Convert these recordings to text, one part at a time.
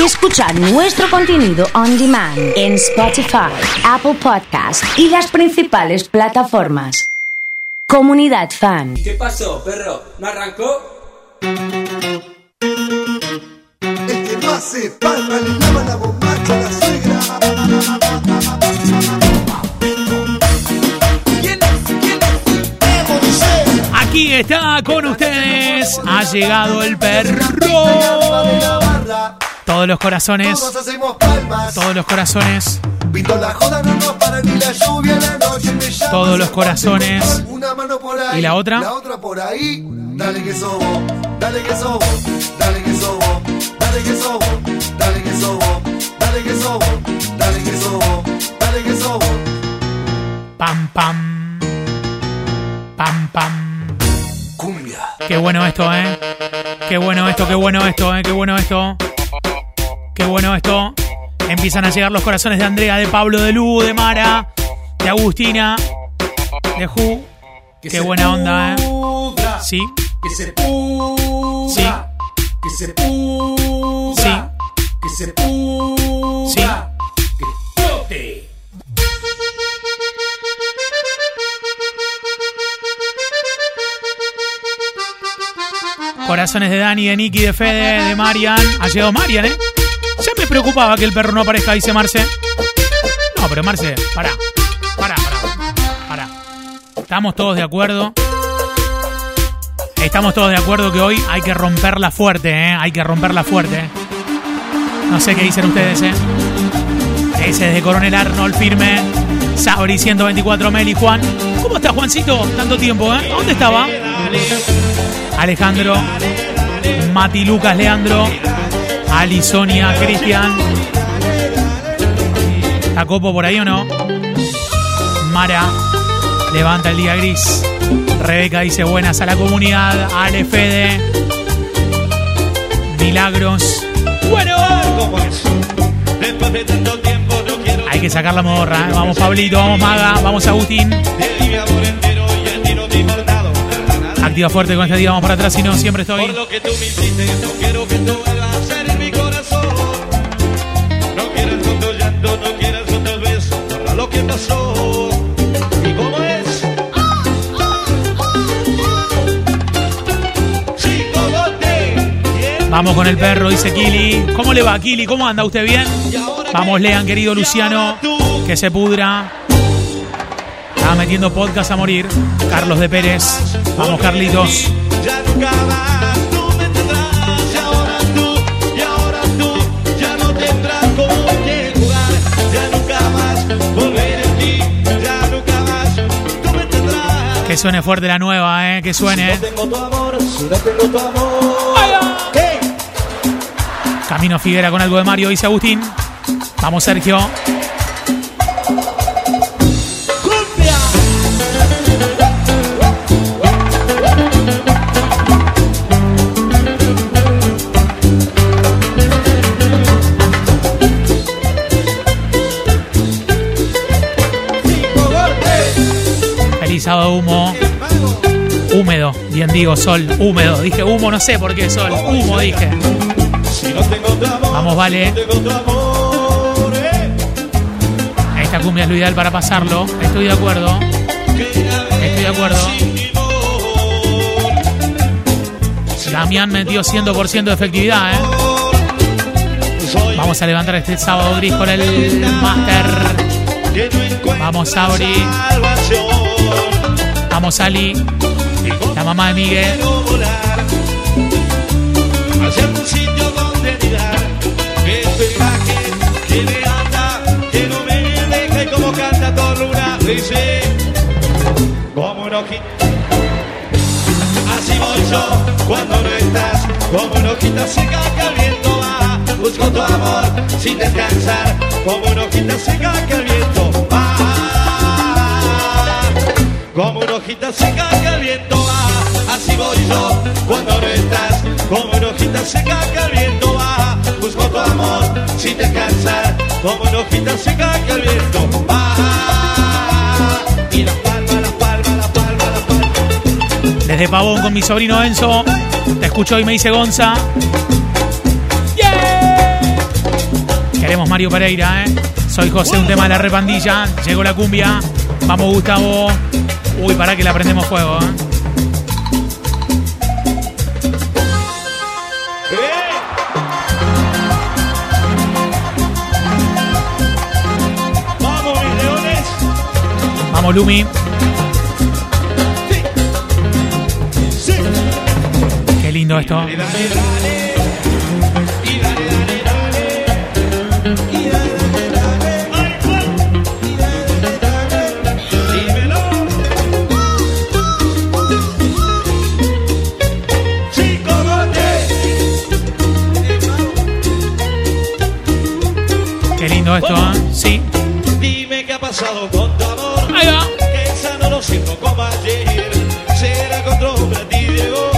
y escuchar nuestro contenido on demand en Spotify, Apple Podcast y las principales plataformas. Comunidad Fan. ¿Qué pasó, perro? ¿No arrancó? El que no hace. Aquí está con ustedes. Ha llegado el perro. Todos los corazones. Todos hacemos palmas. Todos los corazones. Pinto la joda, no nos para ni la lluvia la noche. Me llamas, todos los corazones. Una mano por ahí. ¿Y la otra? La otra por ahí. Dale que sobo, dale que sobo, dale que sobo, dale que sobo, dale que sobo, dale que sobo, dale que sobo, dale que sobo. Pam pam. Pam pam. Cumbia. Qué bueno esto, eh. Qué bueno esto, qué bueno esto, eh. Qué bueno esto. Qué bueno esto. Empiezan a llegar los corazones de Andrea, de Pablo, de Lu, de Mara, de Agustina, de Ju. Qué buena onda, ¿eh? Sí, Que se pudra. Sí. Que se pudra. sí, Que se. Sí. Que. Corazones de Dani, de Nicky, de Fede, de Marian. Ha llegado Marian, ¿eh? Ya me preocupaba que el perro no aparezca, dice Marce. No, pero Marce, pará. Pará, pará. Pará. Estamos todos de acuerdo. Estamos todos de acuerdo que hoy hay que romperla fuerte, ¿eh? Hay que romperla fuerte. No sé qué dicen ustedes, ¿eh? Ese es de Coronel Arnold, firme. Sabri 124, Meli, Juan. ¿Cómo está, Juancito? Tanto tiempo, ¿eh? ¿Dónde estaba? Alejandro, Mati Lucas, Leandro, Ali, Sonia, Cristian. ¿Está Copo por ahí o no? Mara, levanta el día gris. Rebeca dice buenas a la comunidad. Ale, Fede. Milagros. Bueno, hay que sacar la morra. ¿eh? Vamos, Pablito, vamos, Maga, vamos, Agustín. Activa fuerte con este día, vamos para atrás, si no, siempre estoy. Por Vamos con el perro, dice Kili. ¿Cómo le va, Kili? ¿Cómo anda? ¿Usted bien? Vamos, lean, querido Luciano, que se pudra. Está metiendo podcast a morir. Carlos de Pérez. Vamos, Carlitos. Suene fuerte la nueva, ¿eh? Que suene. No tengo tu amor, si no tengo tu amor. ¿Qué? Camino Figuera con algo de Mario, dice Agustín. Vamos, Sergio. Humo. Húmedo. Bien digo, sol. Húmedo. Dije humo, no sé por qué sol. Humo, dije. Vamos, vale. Esta cumbia es lo ideal para pasarlo. Estoy de acuerdo. Estoy de acuerdo. Damián metió 100% de efectividad, ¿eh? Vamos a levantar este sábado gris con el Master. Vamos, Sabri. Vamos, Ali. La mamá de Miguel. Como un eh. ojito Así voy yo cuando no estás Como un ojito seca que el viento va Busco tu amor sin descansar Como un ojito seca que el viento va como una hojita seca que el viento va. Así voy yo cuando no estás, como una hojita seca que el viento va. Busco tu amor sin descansar, como una hojita seca que el viento va. Y la palma, la palma, la palma, la palma. Desde Pavón con mi sobrino Enzo. Te escucho y me dice Gonza. ¡Yeah! Mario Pereira, ¿eh? Soy José, un tema de la repandilla. Llegó la cumbia. Vamos, Gustavo. Uy, para que le aprendemos fuego, ¿eh? ¡Eh! Vamos, mis leones. Vamos, Lumi. Sí. Qué lindo esto. Qué esto, ¿eh? Sí. Dime qué ha pasado con tu amor. Ahí va. Que esa no lo siento como ayer. Será que otro hombre a ti llegó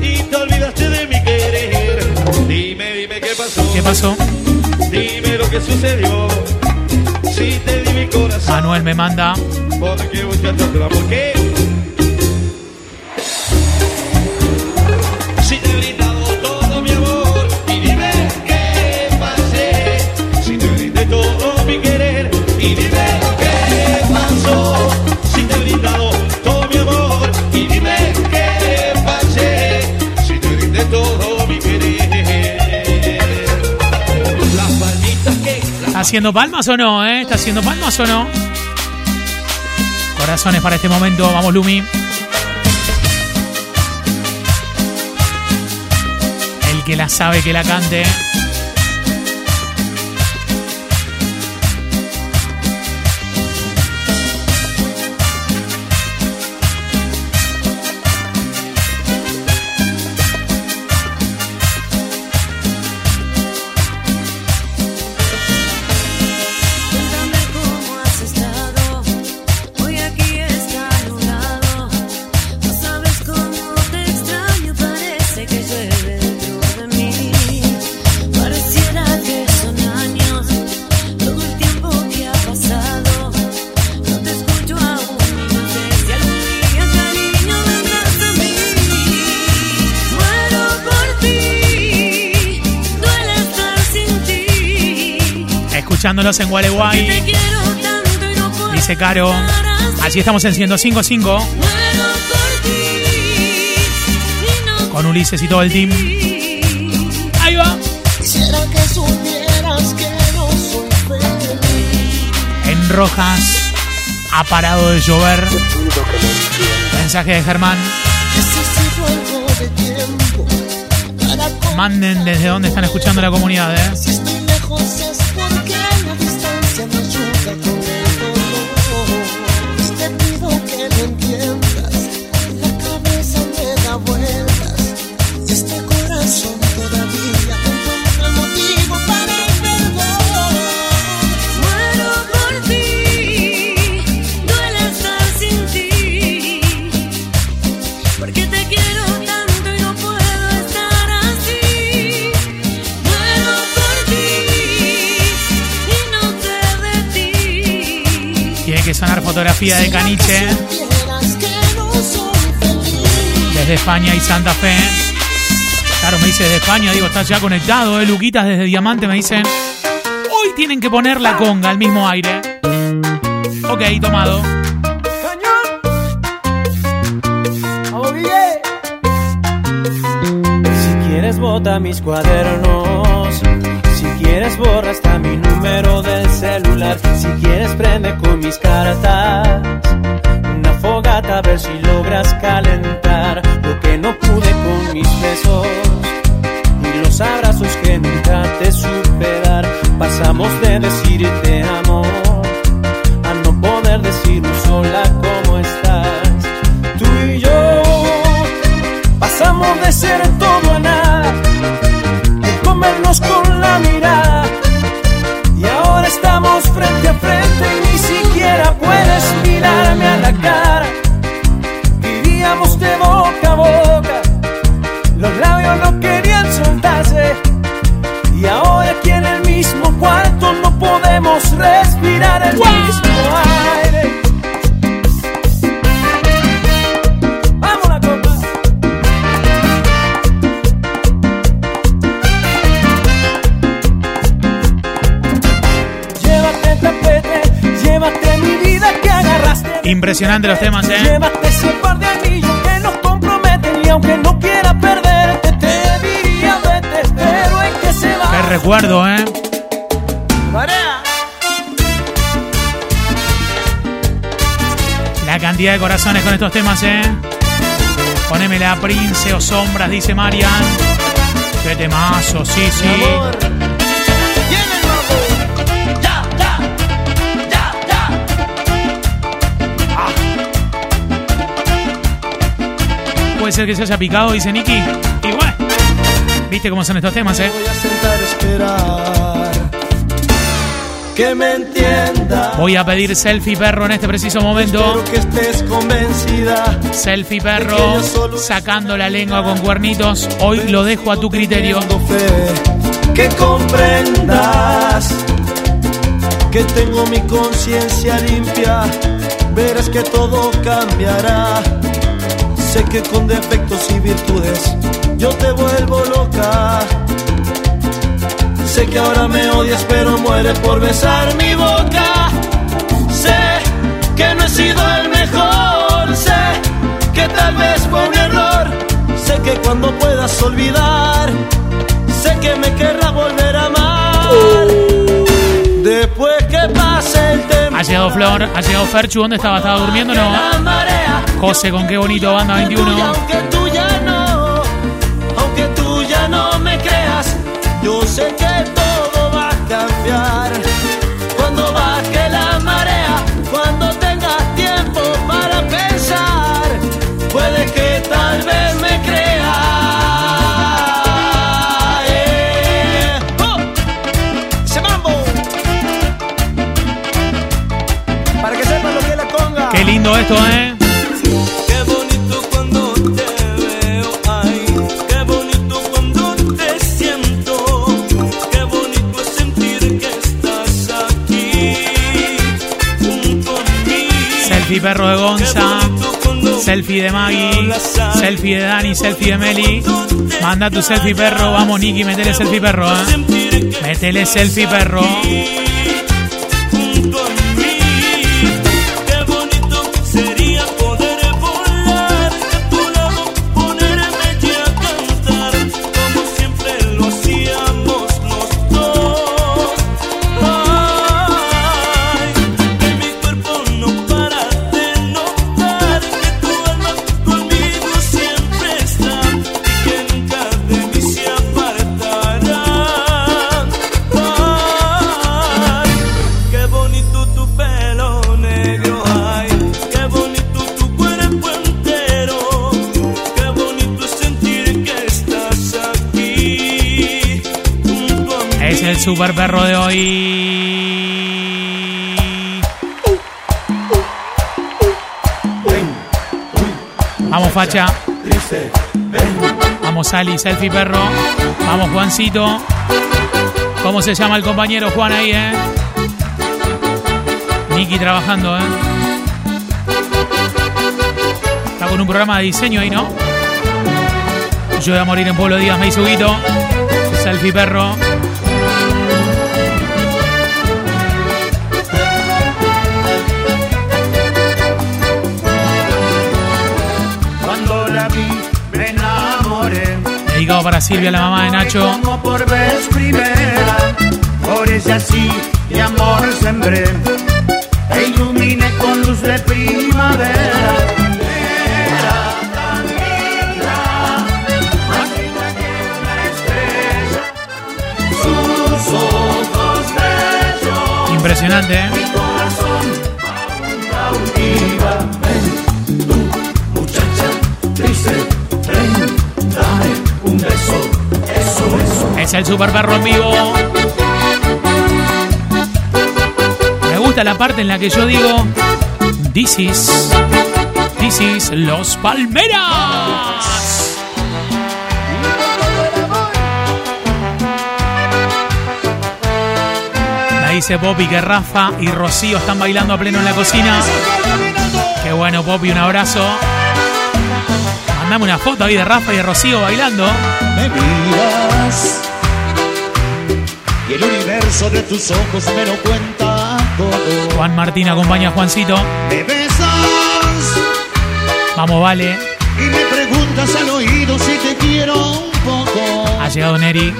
y te olvidaste de mi querer. Dime, dime qué pasó. ¿Qué pasó? Dime lo que sucedió. Si te di mi corazón. Manuel me manda. Porque buscaste otro amor. ¿Qué? Haciendo palmas o no, eh? ¿Está haciendo palmas o no? Corazones para este momento. Vamos, Lumi. El que la sabe que la cante. Escuchándolos en Gualeguay. Dice Caro. así. Estamos en 105.5 Muero por ti y no con Ulises y todo el team. Ahí va. En Rojas ha parado de llover. Mensaje de Germán. Manden desde dónde están escuchando la comunidad, ¿eh? Fotografía de Caniche desde España y Santa Fe. Claro, me dice desde España, digo, estás ya conectado, ¿eh? Luquitas desde Diamante me dicen. Hoy tienen que poner la conga al mismo aire. Ok, tomado. Si quieres bota mis cuadernos, si quieres borra hasta número del celular, si quieres prende con mis cartas, una fogata a ver si logras calentar lo que no pude con mis besos y los abrazos que nunca te supe dar. Pasamos de decir te amo a no poder decirnos sola cómo estás. Tú y yo pasamos de ser mirarme a la cara. Vivíamos de boca a boca, los labios no querían soltarse. Y ahora aquí en el mismo cuarto no podemos respirar el Impresionante los temas, ¿eh? Llévate ese par de anillos que nos comprometen y aunque no quiera perderte, te diría vete, pero es que se va. Qué recuerdo, ¿eh? Marea. La cantidad de corazones con estos temas, ¿eh? Poneme la Prince o Sombras, dice Marian. Qué temazo, sí, sí. Mi amor. Ya, ya, Puede ser que se haya picado, dice Nicky. Bueno, viste cómo son estos temas, ¿eh? Voy a sentar a esperar que me entiendas. Voy a pedir selfie perro en este preciso momento. Que estés convencida. Selfie perro, sacando la lengua con cuernitos. Hoy lo dejo a tu criterio. Fe que comprendas que tengo mi conciencia limpia. Verás que todo cambiará. Sé que con defectos y virtudes yo te vuelvo loca. Sé que ahora me odias, pero muere por besar mi boca. Sé que no he sido el mejor. Sé que tal vez fue un error. Sé que cuando puedas olvidar, sé que me querrás volver a amar. Después que pase el tiempo. Ha llegado Flor, ha llegado Ferchu. ¿Dónde estaba? ¿Estaba durmiendo? No. Marea, José, con qué bonito banda y 21. aunque tú ya no, aunque tú ya no me creas, yo sé que todo va a cambiar. ¿Eh? Qué bonito cuando te veo, ay, qué bonito cuando te siento, qué bonito es sentir que estás aquí junto a mí. Selfie perro de Gonza. Selfie de Maggie. Selfie de Dani. Selfie de Meli. Manda tu selfie perro. Vamos, Nicky, metele selfie perro, ¿eh? selfie perro. Super perro de hoy. Vamos, facha. Vamos, Ali, selfie perro. Vamos, Juancito. ¿Cómo se llama el compañero Juan ahí, eh? Nicky trabajando, eh. Está con un programa de diseño ahí, ¿no? Yo voy a morir en Pueblo Díaz, me hizo Guito. Selfie perro. Dedicado para Silvia, la mamá de Nacho. Como por vez primera, por ese así de amor sembré. E iluminé con luz de primavera. Era tan linda, más linda que una estrella. Sus ojos bellos, Impresionante, ¿eh? mi corazón aún cautiva. Es el super perro en vivo. Me gusta la parte en la que yo digo This is This is Los Palmeras. Me dice Poppy que Rafa y Rocío están bailando a pleno en la cocina. Qué bueno, Poppy, un abrazo. Mandame una foto ahí de Rafa y de Rocío bailando. me y el universo de tus ojos me lo cuenta. todo. Juan Martín acompaña a Juancito. Me besas Vamos, vale. y me preguntas al oído si te quiero un poco. Ha llegado Neri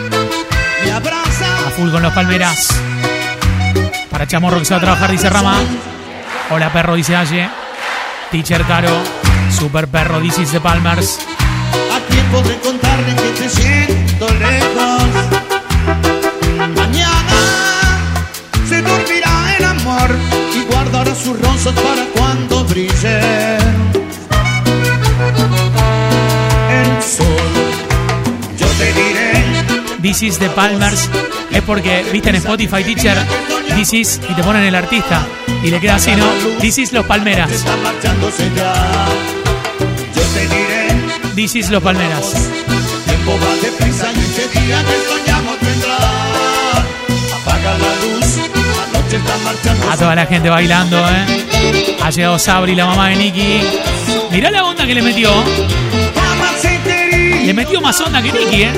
Me abrazas a full con los palmeras. Para Chamorro que se va a trabajar, dice Rama. Hola perro, dice Aye. Teacher Caro. Super perro, dice de Palmers. ¿A quién podré contarle que te siento lejos? Amor y guardará sus rosas para cuando brille el sol. Yo te diré This is the Palmers. Es porque, viste en Spotify, teacher, This is, y te ponen el artista. Y le queda así, ¿no? This is los Palmeras. This is los Palmeras. tiempo va deprisa y ese día que A toda la gente bailando, ¿eh? Ha llegado Sabri, la mamá de Nicky. Mirá la onda que le metió. Le metió más onda que Nicky, ¿eh?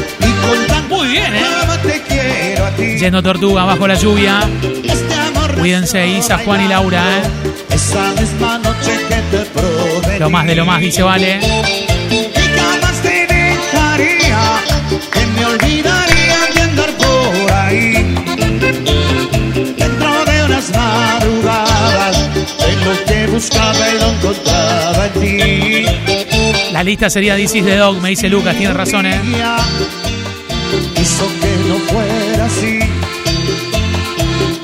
Muy bien, ¿eh? Yendo Tortuga bajo la lluvia. Cuídense, Isa, Juan y Laura, ¿eh? Lo más de lo más, dice Vale. Que me olvidaría de andar por ahí. De madrugadas, de lo que buscaba y lo encontraba en ti. La lista sería This is the Dog, me dice Lucas, tiene razón, ¿eh? Hizo que no fuera así.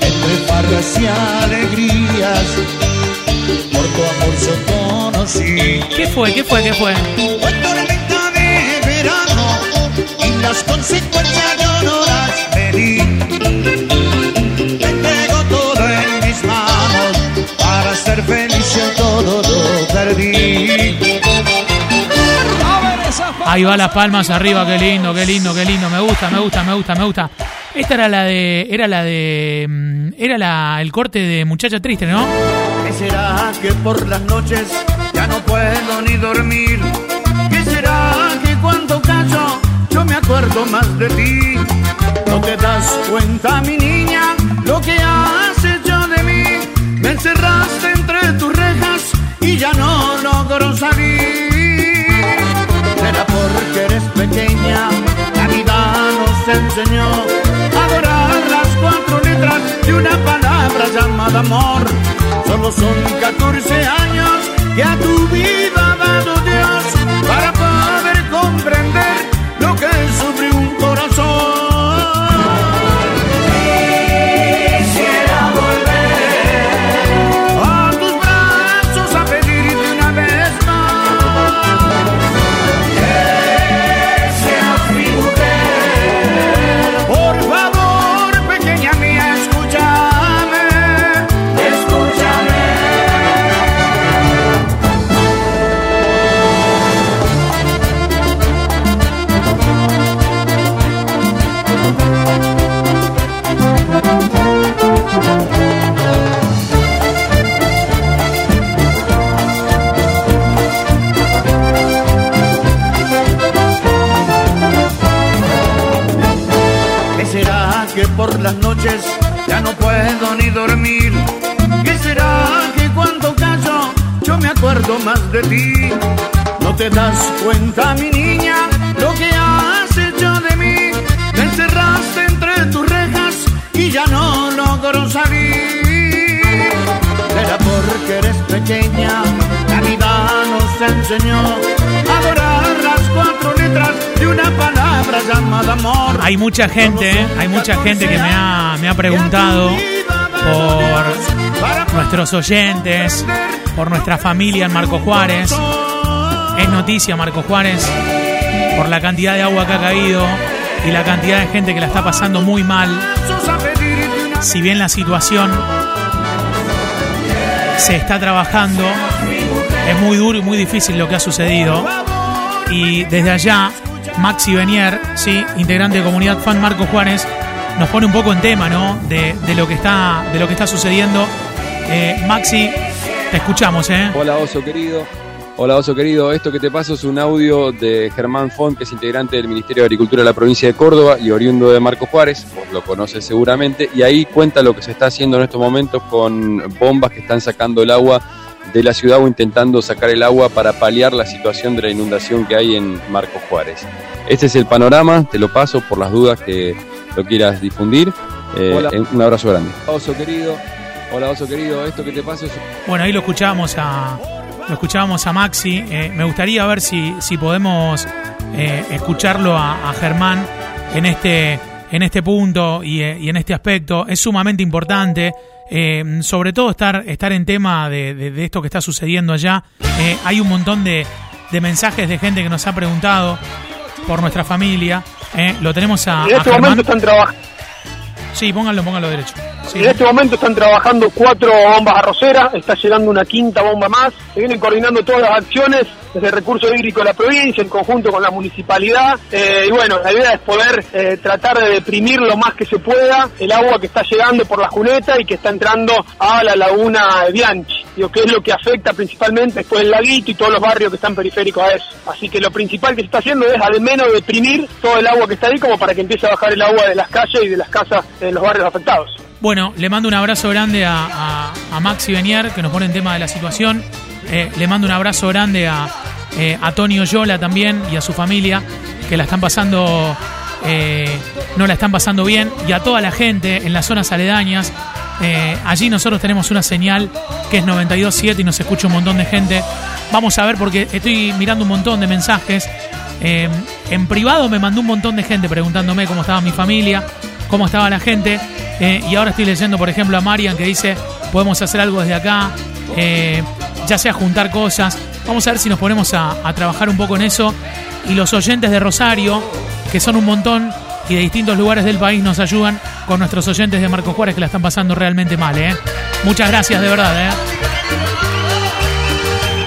Entre farras y alegrías, por tu amor yo conocí. ¿Qué fue? ¿Qué fue? ¿Qué fue? Fue tormenta de verano y las consecuencias ser feliz yo todo lo perdí. Ahí va las palmas arriba, qué lindo, qué lindo, qué lindo. Me gusta, me gusta, me gusta, me gusta. Esta era la de. Era la de. mm, Era la, el corte de Muchacha Triste, ¿no? ¿Qué será que por las noches ya no puedo ni dormir? ¿Qué será que cuando callo yo me acuerdo más de ti? ¿No te das cuenta, mi enseñó a adorar las cuatro letras de una palabra llamada amor. Solo son 14 años que a tu vida ha dado ¿No te das cuenta, mi niña, lo que has hecho de mí? Me encerraste entre tus rejas y ya no logro salir. Será porque eres pequeña, la vida nos enseñó a adorar las cuatro letras de una palabra llamada amor. Hay mucha gente, ¿eh? hay mucha gente que me ha, me ha preguntado por nuestros oyentes, por nuestra familia en Marco Juárez. Es noticia Marco Juárez por la cantidad de agua que ha caído y la cantidad de gente que la está pasando muy mal. Si bien la situación se está trabajando, es muy duro y muy difícil lo que ha sucedido. Y desde allá, Maxi Benier, sí, integrante de comunidad fan Marco Juárez, nos pone un poco en tema, ¿no? De, lo que está, de lo que está sucediendo. Eh, Maxi, te escuchamos, ¿eh? Hola oso querido, Hola Oso querido, esto que te paso es un audio de Germán Font, que es integrante del Ministerio de Agricultura de la provincia de Córdoba y oriundo de Marco Juárez, vos lo conoces seguramente, y ahí cuenta lo que se está haciendo en estos momentos con bombas que están sacando el agua de la ciudad o intentando sacar el agua para paliar la situación de la inundación que hay en Marco Juárez. Este es el panorama, te lo paso por las dudas que lo quieras difundir. Eh, Hola. Un abrazo grande. Oso querido, hola Oso querido, esto que te paso es Bueno, ahí lo escuchábamos a lo escuchábamos a Maxi. Eh, me gustaría ver si, si podemos eh, escucharlo a, a Germán en este en este punto y, eh, y en este aspecto. Es sumamente importante. eh, sobre todo estar, estar en tema de, de- de esto que está sucediendo allá. Eh, hay un montón de, de mensajes de gente que nos ha preguntado por nuestra familia. eh. lo tenemos a, En a este Germán. momento están trabajando. Sí, pónganlo, pónganlo derecho. Sí. En este momento están trabajando cuatro bombas arroceras, está llegando una quinta bomba más, se vienen coordinando todas las acciones desde el recurso hídrico de la provincia en conjunto con la municipalidad eh, y bueno, la idea es poder eh, tratar de deprimir lo más que se pueda el agua que está llegando por la cuneta y que está entrando a la laguna de Bianchi, digo, que es lo que afecta principalmente después el laguito y todos los barrios que están periféricos a eso. Así que lo principal que se está haciendo es al menos deprimir todo el agua que está ahí como para que empiece a bajar el agua de las calles y de las casas en los barrios afectados. Bueno, le mando un abrazo grande a, a- Maxi Benier, que nos pone en tema de la situación. Eh, le mando un abrazo grande a, eh, a Tony también y a su familia, que la están pasando, eh, no la están pasando bien, y a toda la gente en las zonas aledañas. Eh, allí nosotros tenemos una señal que es 92.7 y nos escucha un montón de gente. Vamos a ver porque estoy mirando un montón de mensajes. En privado me mandó un montón de gente preguntándome cómo estaba mi familia, cómo estaba la gente. Eh, y ahora estoy leyendo, por ejemplo, a Marian que dice, podemos hacer algo desde acá, eh, ya sea juntar cosas. Vamos a ver si nos ponemos a, trabajar un poco en eso. Y los oyentes de Rosario, que son un montón y de distintos lugares del país, nos ayudan con nuestros oyentes de Marcos Juárez que la están pasando realmente mal. ¿eh? Muchas gracias, de verdad.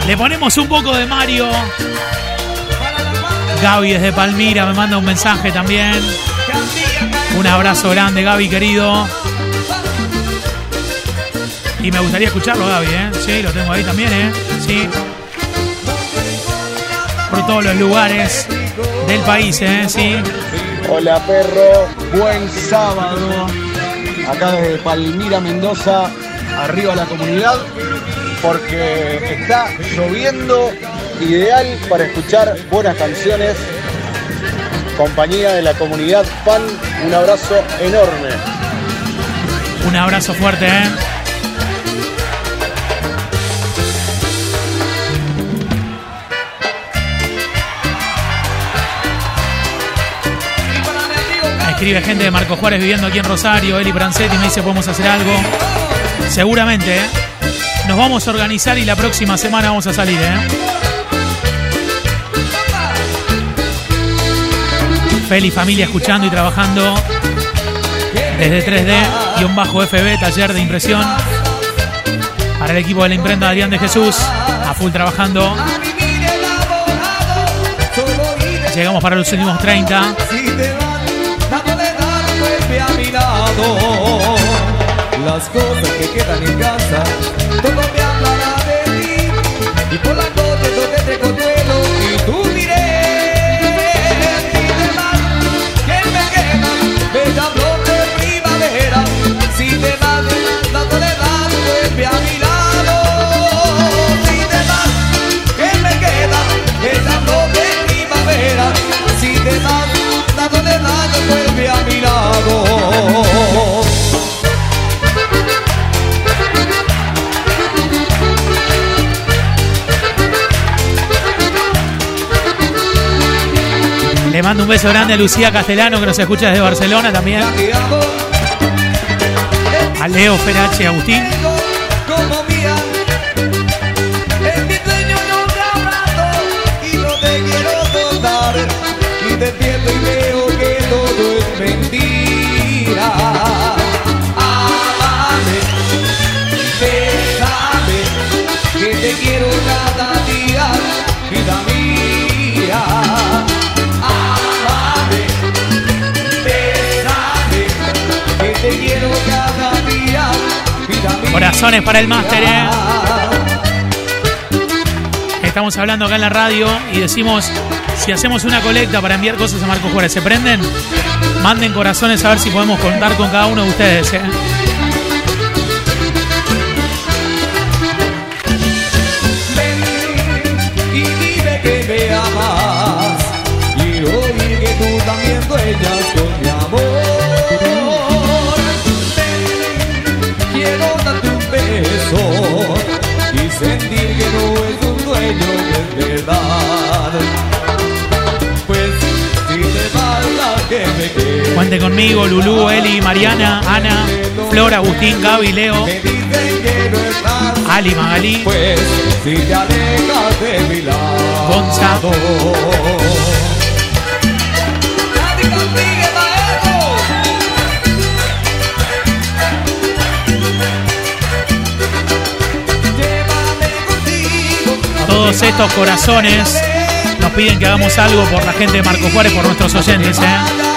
Le ponemos un poco de Mario. Gaby desde Palmira me manda un mensaje también. Un abrazo grande, Gaby, querido. Y me gustaría escucharlo, Gaby, ¿eh? Sí, lo tengo ahí también, ¿eh? Sí. Por todos los lugares del país, ¿eh? Sí. Hola perro, buen sábado. Acá desde Palmira, Mendoza, arriba la comunidad, porque está lloviendo, ideal para escuchar buenas canciones. Compañía de la comunidad fan, un abrazo enorme. Un abrazo fuerte, ¿eh? Escribe gente de Marco Juárez viviendo aquí en Rosario, Eli Brancetti me dice podemos hacer algo. Seguramente, ¿eh? Nos vamos a organizar y la próxima semana vamos a salir, ¿eh? Feli familia escuchando y trabajando desde 3D y un bajo FB, taller de impresión. Para el equipo de la imprenta Adrián de Jesús, a full trabajando. Llegamos para los últimos 30. vuelve a mi lado. Las cosas que quedan en casa, todo me hablará de ti. Y por la noche Le mando un beso grande a Lucía Castellano que nos escucha desde Barcelona también. A Leo Ferache Agustín. mía. Corazones para el máster, ¿eh? estamos hablando acá en la radio y decimos, si hacemos una colecta para enviar cosas a Marco Juárez, ¿se prenden? Manden corazones a ver si podemos contar con cada uno de ustedes. ¿eh? Conmigo, Lulú, Eli, Mariana, Ana, Flor, Agustín, Gaby, Leo, Ali, Magalí. pues si te alejas de mi lado. Gonza. Nadie consigue, maestro. Llévame contigo. Todos estos corazones nos piden que hagamos algo por la gente de Marco Juárez, por nuestros oyentes. ¿eh?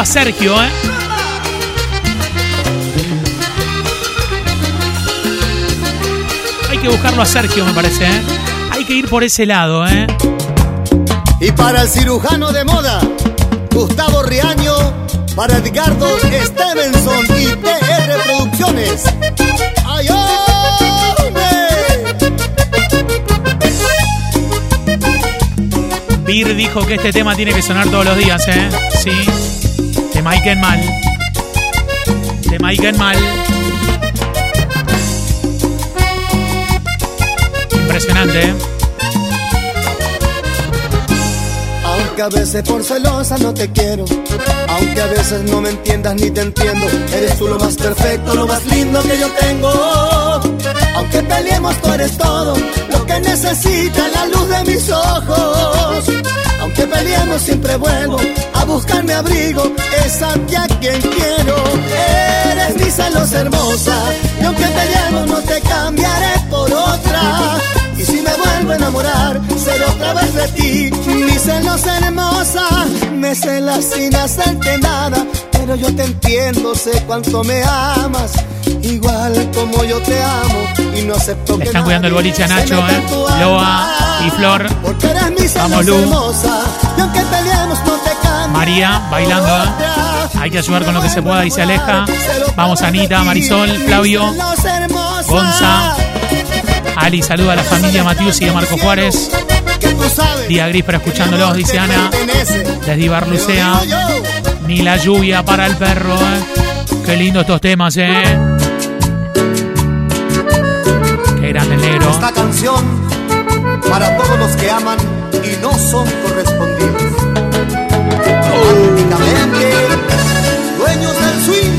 A Sergio, ¿eh? Hay que buscarlo a Sergio, me parece, ¿eh? Hay que ir por ese lado, ¿eh? Y para el cirujano de moda, Gustavo Riaño, para Edgardo Stevenson y TR Producciones. ¡Ay! Bir dijo que este tema tiene que sonar todos los días, ¿eh? Sí. Mike Mal. De Mike Mal. Impresionante, ¿eh? Aunque a veces por celosa no te quiero, aunque a veces no me entiendas ni te entiendo, eres tú lo más perfecto, lo más lindo que yo tengo. Aunque peleemos, tú eres todo lo que necesita la luz de mis ojos. Aunque peleemos, siempre vuelvo a buscar mi abrigo, es a ti a quien quiero. Eres mi celos hermosa, y aunque peleemos, no te cambiaré por otra. Y si me vuelvo a enamorar, seré otra vez de ti. Mi celos hermosa, me celas sin hacerte nada. Pero yo te entiendo, sé cuánto me amas. Igual como yo te amo. Y no acepto Le que están cuidando el boliche a Nacho, ¿eh? Loa y Flor. Porque eres mi celos Vamos, Lu. hermosa. Y aunque peleemos, no te. María bailando. Hay que ayudar con lo que se pueda se aleja. Vamos, Anita, Marisol, Flavio, Gonza. Ali saluda a la familia Matius y de Marco Juárez. Día gris pero escuchándolos, dice Ana. Desde Ibarlucea. Ni la lluvia para el perro, ¿eh? Qué lindo estos temas, ¿eh? Qué grande el negro. Esta canción para todos los que aman y no son correspondidos. Románticamente, dueños del swing.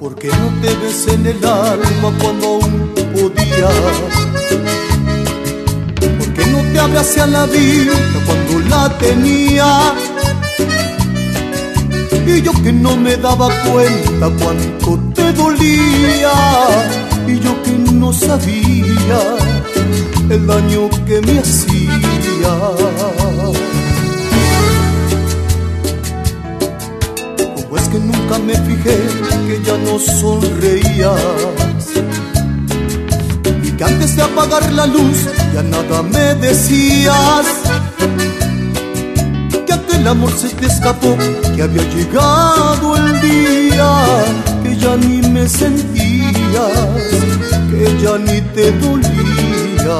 ¿Por qué no te ves en el alma cuando aún podías? ¿Por qué no te abrace a la vida cuando la tenía? Y yo que no me daba cuenta cuánto te dolía. Y yo que no sabía el daño que me hacía. ¿Cómo es que nunca me fijé que ya no sonreías? Y que antes de apagar la luz ya nada me decías que aquel amor se te escapó, que había llegado el día, ya ni me sentías, que ya ni te dolía.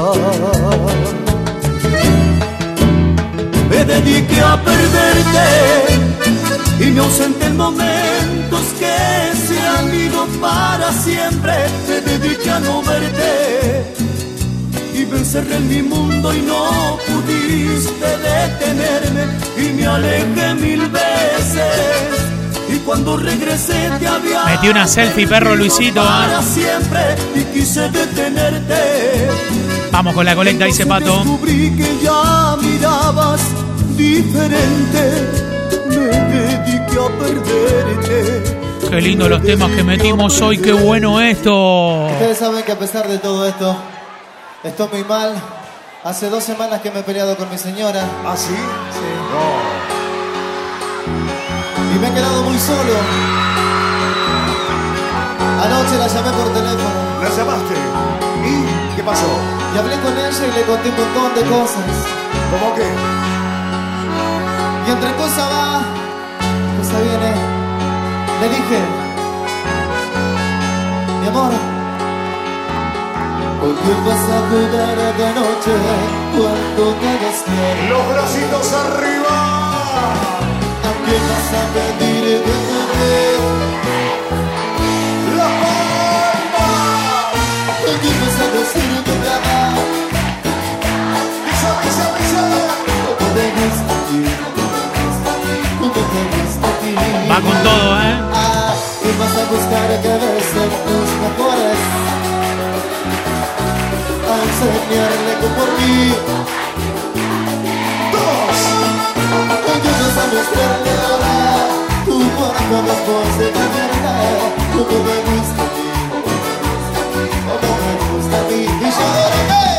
Me dediqué a perderte y ausenté en momentos que se han ido para siempre. Me dediqué a no verte y me encerré en mi mundo y no pudiste detenerme y me alejé. Y cuando regresé te había Metí una selfie, perro Luisito, para siempre y quise detenerte. Vamos con la colecta, dice Pato. Descubrí que ya mirabas diferente me dediqué a perderte. Qué lindo los temas que metimos hoy, qué bueno esto. Ustedes saben que a pesar de todo esto, estoy muy mal. Hace dos semanas que me he peleado con mi señora. ¿Ah, sí? Sí. Y me he quedado muy solo. Anoche la llamé por teléfono. ¿La llamaste? ¿Y qué pasó? Y hablé con ella y le conté un montón de cosas. ¿Cómo qué? Y entre cosa va, cosa viene. Le dije, mi amor, ¿con quién vas a jugar de noche cuando te despiertes? ¡Los bracitos arriba! ¿A quién vas a pedir que te dé? ¡La palma! ¿Con quién vas a decir que te ama? ¡Pisa, pisa, pisa! ¿Cómo te gusta a ti? ¿Cómo te gusta a ti? Va con todo, ¿eh? Ah, vas a buscar que besen tus mejores A enseñarle que por mí Ayudas a mostrarle ahora Tu cuerpo después de tenerla Como me gusta a mí Como me gusta a mí Y yo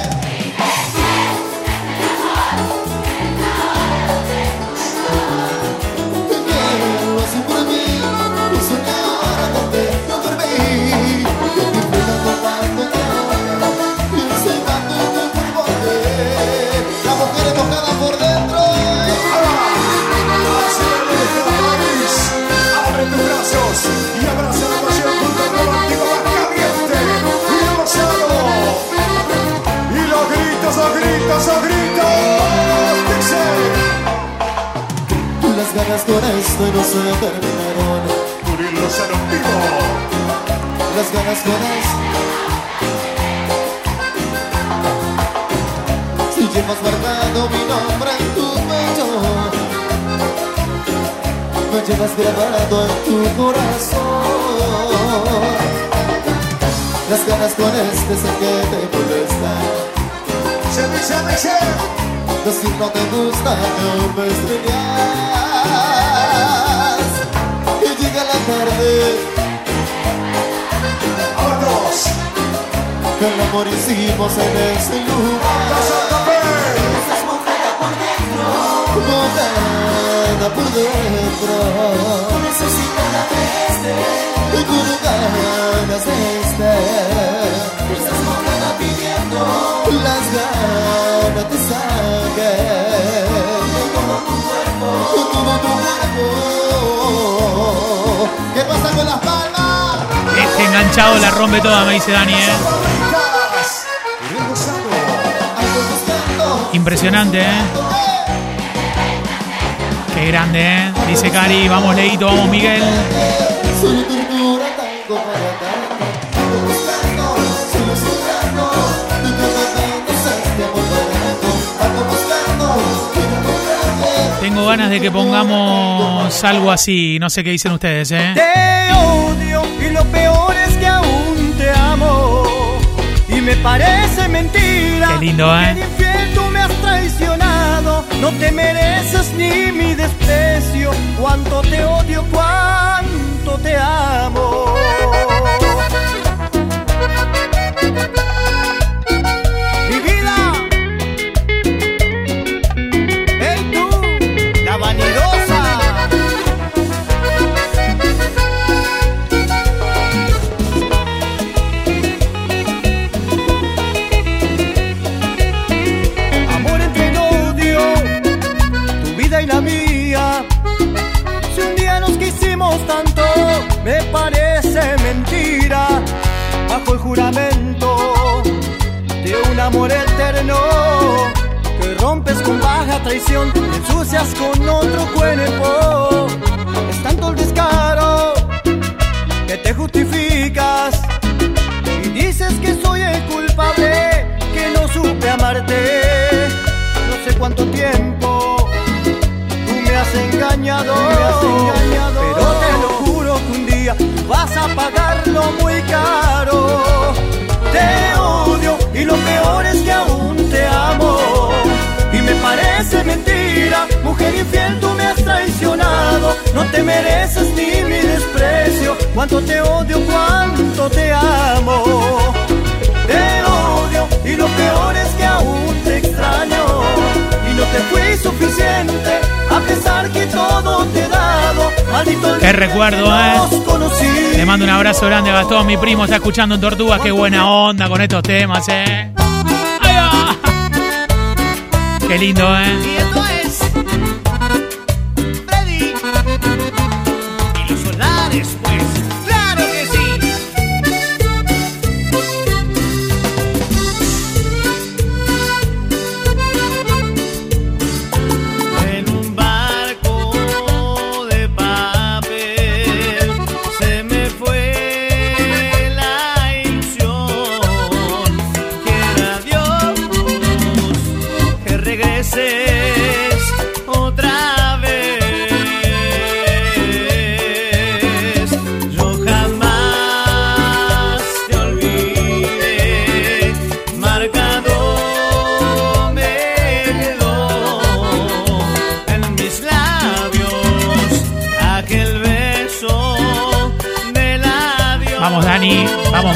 llevas grabado en tu corazón Las ganas con este sé que te molestan. Decir no te gusta, no me extrañas Y llega la tarde todos. Que el amor hicimos en ese lugar Casa Café. Mojada por dentro. Necesitada de este. Y con ganas de este. Estás mojada pidiendo. Las ganas te saquen. Todo tu cuerpo. Todo tu cuerpo. ¿Qué pasa con las palmas? Este enganchado la rompe toda, me dice Dani, ¿eh? Impresionante, ¿eh? Qué grande, ¿eh? Dice Cari, vamos Leito, vamos Miguel. Tengo ganas de que pongamos algo así, no sé qué dicen ustedes, ¿eh? Te odio y lo peor es que aún te amo. Y me parece mentira. Qué lindo, ¿eh? No te mereces ni mi desprecio. Cuánto te odio, cuánto te amo. Traición, te ensucias con otro cuerpo. Es tanto el descaro que te justificas y dices que soy el culpable, que no supe amarte. No sé cuánto tiempo tú me has engañado, pero te lo juro que un día vas a pagarlo muy caro. Te odio y lo peor es que aún te amo. Me parece mentira, mujer No te mereces ni mi desprecio. Cuánto te odio, cuánto te amo. Te odio y lo peor es que aún te extraño. Y no te fui suficiente a pesar que todo te he dado. Maldito Qué recuerdo, que ¿eh? Le mando un abrazo grande a Gastón, mi primo está escuchando en Tortugas, qué buena onda con estos temas, eh. Qué lindo, eh.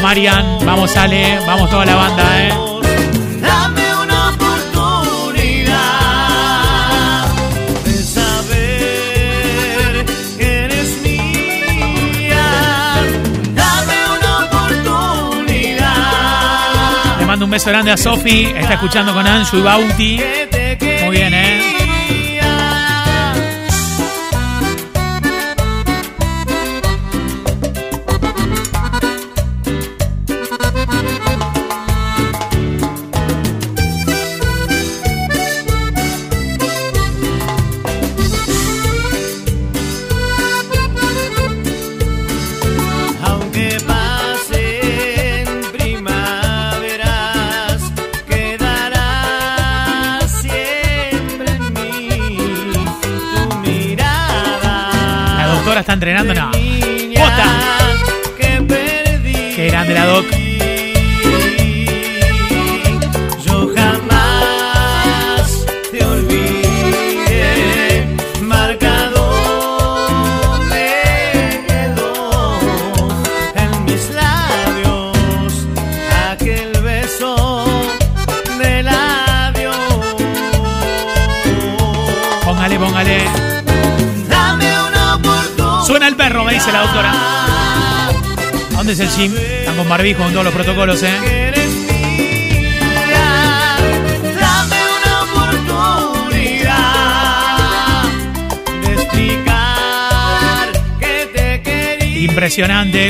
Marian, vamos Ale, vamos toda la banda, eh. Dame una oportunidad de saber que eres mía. Dame una oportunidad. Le mando un beso grande a Sofi, está escuchando con Anju y Bauti. Muy bien, eh.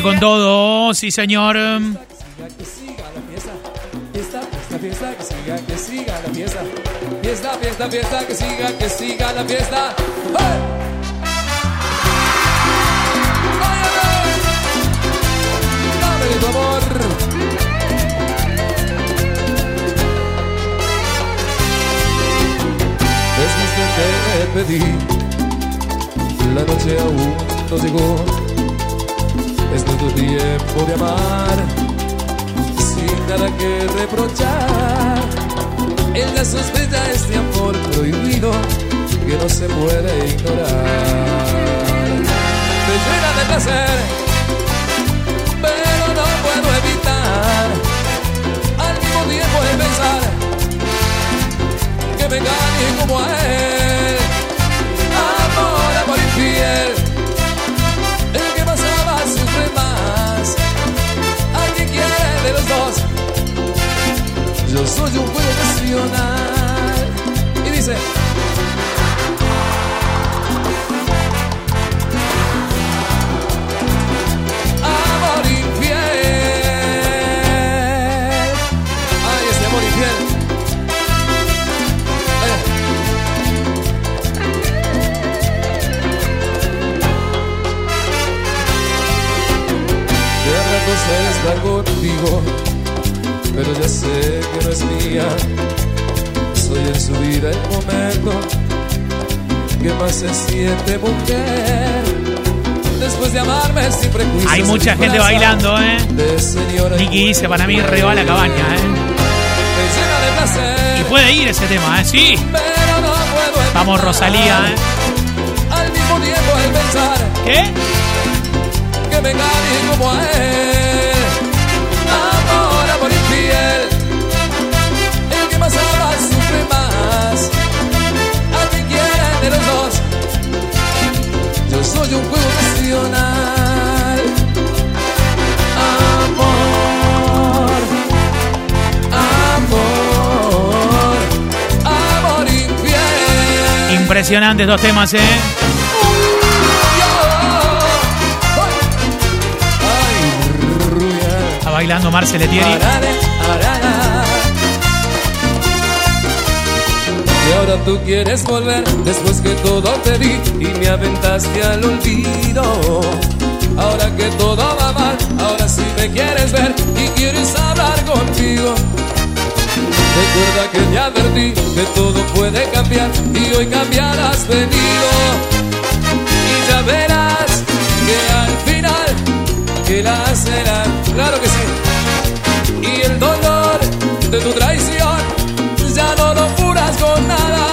Con todo, sí señor. Que siga la fiesta, fiesta, fiesta, fiesta, que siga, que siga la fiesta. Fiesta, fiesta, fiesta, que siga, que siga la fiesta. ¡Hey! Tu amor. Desde que te pedí, la noche aún no llegó. Es nuestro tiempo de amar sin nada que reprochar. Ella sospecha este amor prohibido que no se puede ignorar. Me llena de placer, pero no puedo evitar al mismo tiempo de pensar que me engañe como a él. Yo soy un juego nacional. Y dice. Amor infiel. Ay, este amor infiel. Eh. De está contigo pero ya sé que no es mía. Soy en su vida el momento que más se siente mujer. Después de amarme sin prejuicios. Hay mucha en gente bailando, eh. Nicky dice, para mí reba la cabaña, eh. placer. Y puede ir ese tema, eh. Sí. Pero no puedo Vamos Rosalía, eh. Al mismo tiempo al pensar ¿Qué? que me engañe como a él. Impresionantes dos temas, ¿eh? Está bailando Marcel Etieri. Y ahora tú quieres volver después que todo te di y me aventaste al olvido. Ahora que todo va mal, ahora sí me quieres ver y quieres hablar contigo. Recuerda que te advertí que todo puede cambiar y hoy cambiar has venido. Y ya verás que al final que la serán, claro que sí. Y el dolor de tu traición ya no lo curas con nada.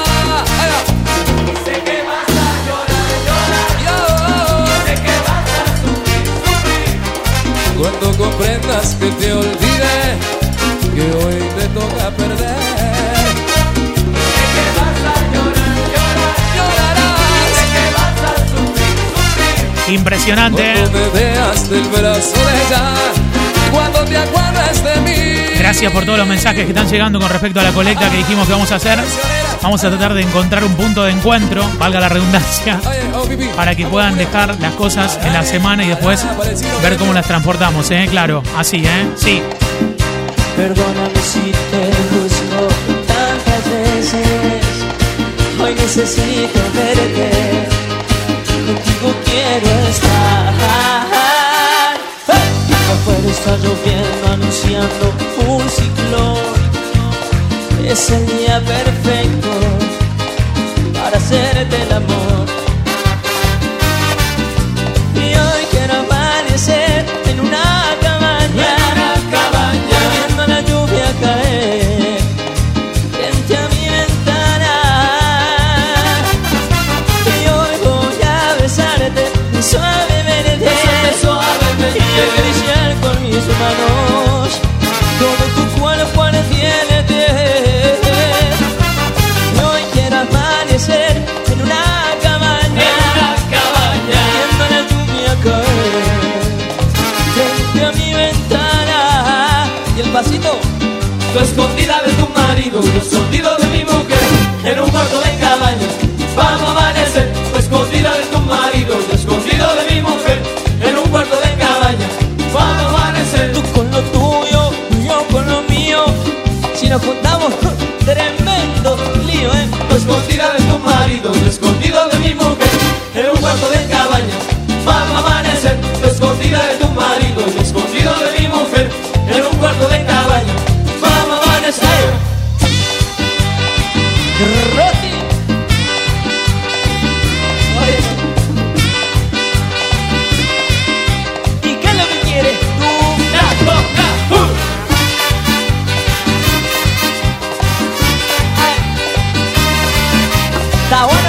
Sé que vas a llorar, llorar. Sé que vas a sufrir, sufrir. Cuando comprendas que te olvidé, que hoy mí. Gracias por todos los mensajes que están llegando con respecto a la colecta que dijimos que vamos a hacer. Vamos a tratar de encontrar un punto de encuentro, valga la redundancia, para que puedan dejar las cosas en la semana y después ver cómo las transportamos, ¿eh? Claro, así, ¿eh? Sí. Perdóname si te busco tantas veces. Hoy necesito verte. Está lloviendo anunciando un ciclón. Es el día perfecto para hacerte el amor. Y hoy quiero amanecer en una cabaña, viendo la lluvia caer frente a mi ventana. Y hoy voy a besarte suavemente, y acariciar Tú escondida de tu marido, yo escondido de mi mujer, en un cuarto de cabaña. Vamos a amanecer, tú escondida de tu marido, yo escondido de mi mujer, en un cuarto de cabaña. Vamos a amanecer. tú con lo tuyo, yo con lo mío. Si nos juntamos, tremendo lío, ¿eh? Tú escondida de tu marido, yo escondido Está bueno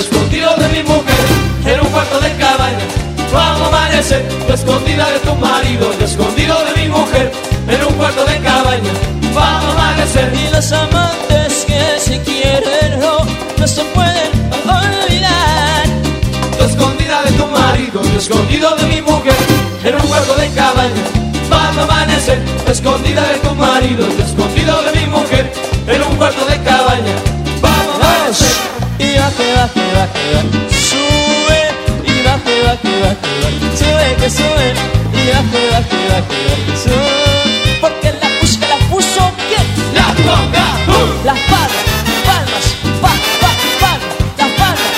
escondido de mi mujer, en un cuarto de cabaña. Vamos a amanecer, tú escondida de tu marido, yo escondido de mi mujer, en un cuarto de cabaña. Vamos a amanecer. Y los amantes que se quieren no, no se pueden olvidar. Tú escondida de tu marido, yo escondido de mi mujer, en un cuarto de cabaña. Vamos a amanecer, tú escondida de tu marido, escondido de mi mujer, en un cuarto de cabaña baje, baje, baje, baje. Sube y baje, baje, baje, baje. Sube que sube y baje, baje, baje, baje. Sube. Porque la pucha la puso bien. La ponga. Las palmas, palmas, palmas, palmas, palmas, las palmas.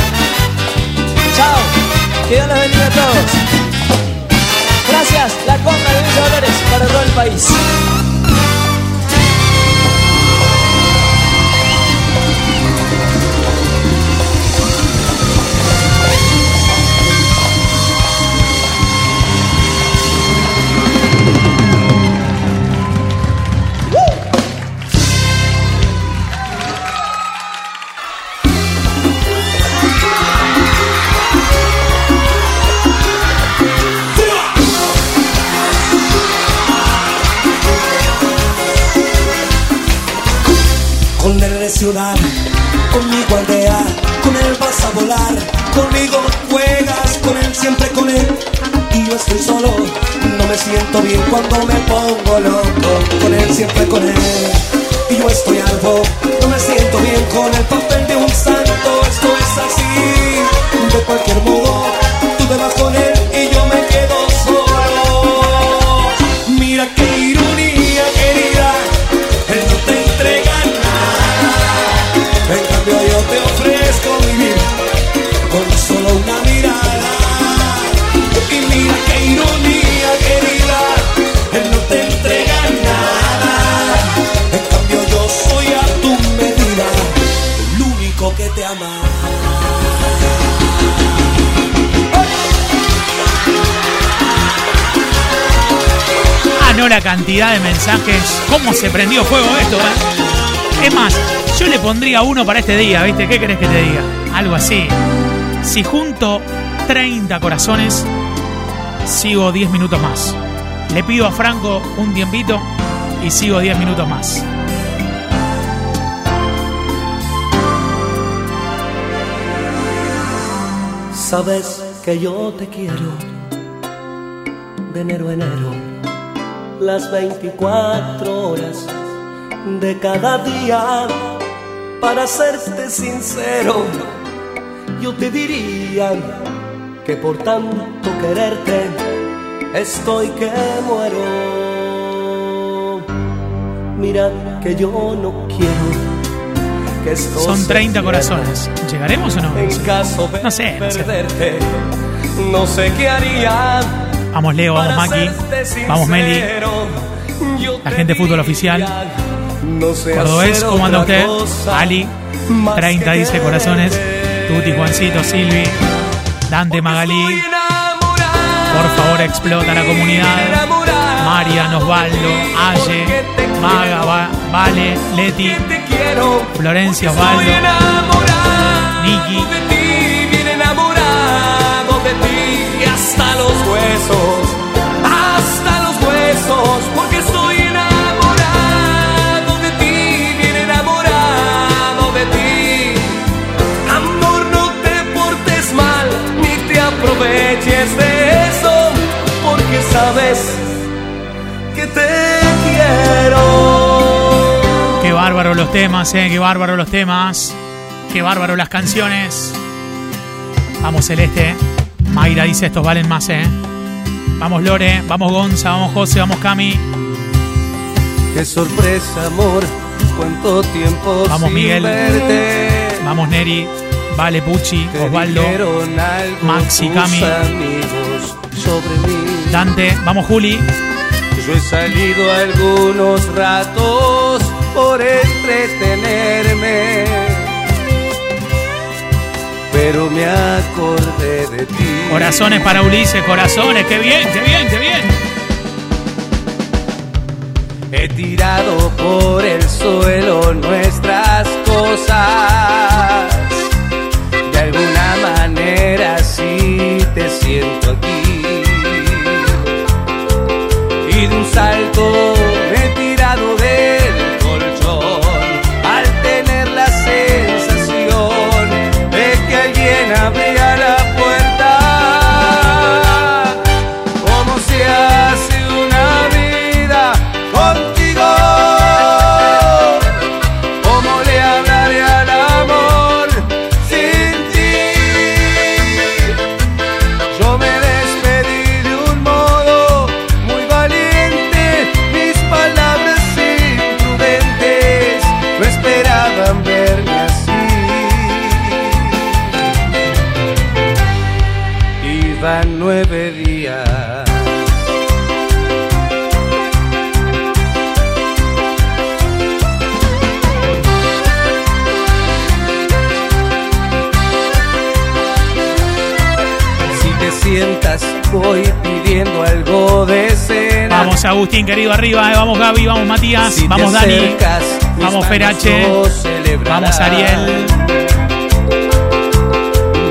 Chao. Que Dios los bendiga a todos. Gracias. La compra de 10 dólares para todo el país. ¿Cómo se prendió fuego esto? eh? Es más, yo le pondría uno para este día, ¿viste? ¿Qué querés que te diga? Algo así. Si junto 30 corazones, sigo 10 minutos más. Le pido a Franco un tiempito y sigo 10 minutos más. Sabes que yo te quiero de enero a enero, las 24 horas de cada día. Para serte sincero, yo te diría que por tanto quererte estoy que muero. Mira que yo no quiero que esto Son se 30 pierda. corazones. ¿Llegaremos o no? En caso de No sé, no sé. perderte, no sé qué haría. Vamos Leo, vamos Maki, vamos Meli, la te gente de fútbol oficial. no sé Cordobés, ¿cómo anda usted? Ali, más 30 que dice corazones. Tuti, Juancito, Silvi, Dante Magalí. Por favor, explota la comunidad. Marian, Osvaldo, Aye, Maga, Va- Vale, Leti, Florencia, Osvaldo, Niki. Hasta los huesos, hasta los huesos, porque estoy enamorado de ti, bien enamorado de ti. Amor, no te portes mal, ni te aproveches de eso, porque sabes que te quiero. Qué bárbaro los temas, eh, qué bárbaro los temas. Qué bárbaro las canciones. Vamos Celeste. Mayra dice estos valen más, eh. Vamos Lore, vamos Gonza, vamos José, vamos Cami. Qué sorpresa, amor, cuánto tiempo Vamos sin Miguel. verte. Vamos Neri, Vale Pucci, Te Osvaldo, Maxi, Cami. sobre mí. Dante, vamos Juli. Yo he salido algunos ratos por entretenerme, pero me acordé de ti. Corazones para Ulises, corazones, qué bien, qué bien, qué bien. He tirado por el suelo nuestras cosas. De alguna manera sí te siento aquí. Y de un salto Agustín, querido, arriba. Eh, vamos, Gaby, vamos, Matías, si vamos, Dani, acercas, vamos, Ferache, vamos, Ariel.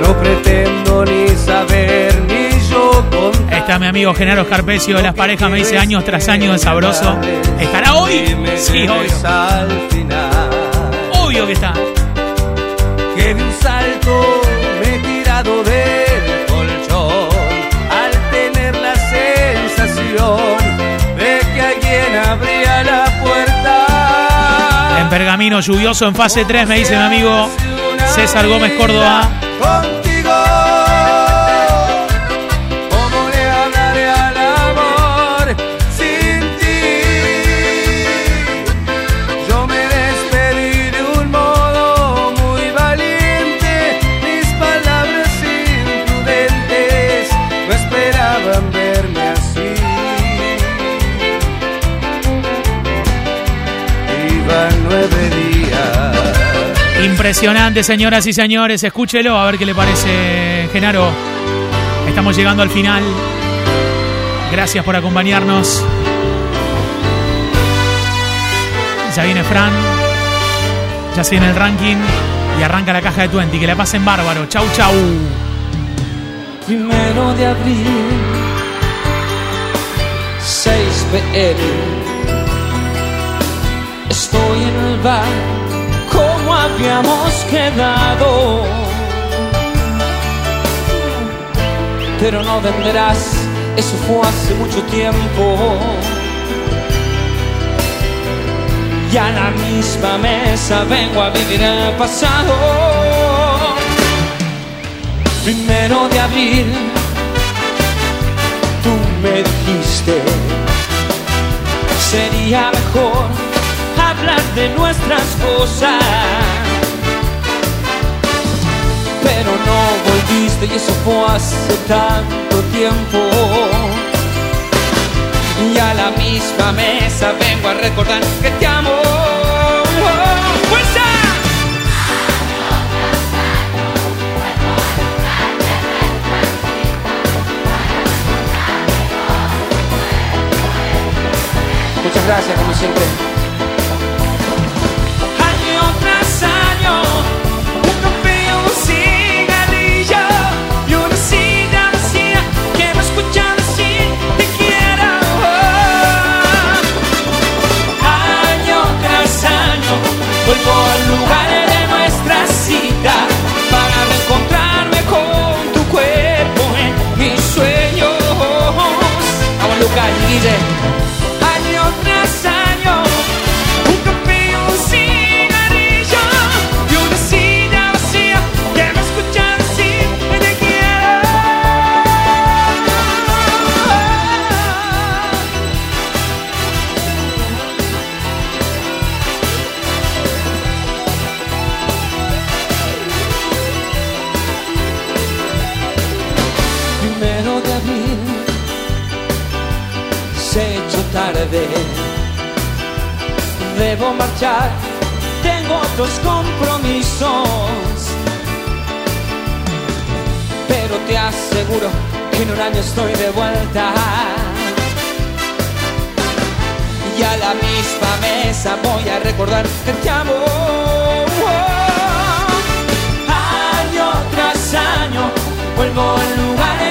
No pretendo ni saber ni yo contar. Está mi amigo Genaro Carpecio de las parejas, me dice años tras año de sabroso. ¿Estará hoy? Sí, obvio. Obvio que está. Que de un salto me he tirado del colchón al tener la sensación. Pergamino lluvioso en fase 3, me dice mi amigo César Gómez Córdoba. Impresionante, señoras y señores. Escúchelo a ver qué le parece, Genaro. Estamos llegando al final. Gracias por acompañarnos. Ya viene Fran. Ya se viene el ranking. Y arranca la caja de 20. Que la pasen bárbaro. Chau, chau. Primero de abril, 6 pm. Estoy en el bar como habíamos quedado. Pero no vendrás, eso fue hace mucho tiempo. Y a la misma mesa vengo a vivir el pasado. Primero de abril, tú me dijiste, sería mejor hablar de nuestras cosas. Pero no volviste y eso fue hace tanto tiempo. Y a la misma mesa vengo a recordar que te amo. ¡Fuerza! Muchas gracias, como siempre. Tengo otros compromisos. Pero te aseguro que en un año estoy de vuelta. Y a la misma mesa voy a recordar que te amo. Año tras año vuelvo al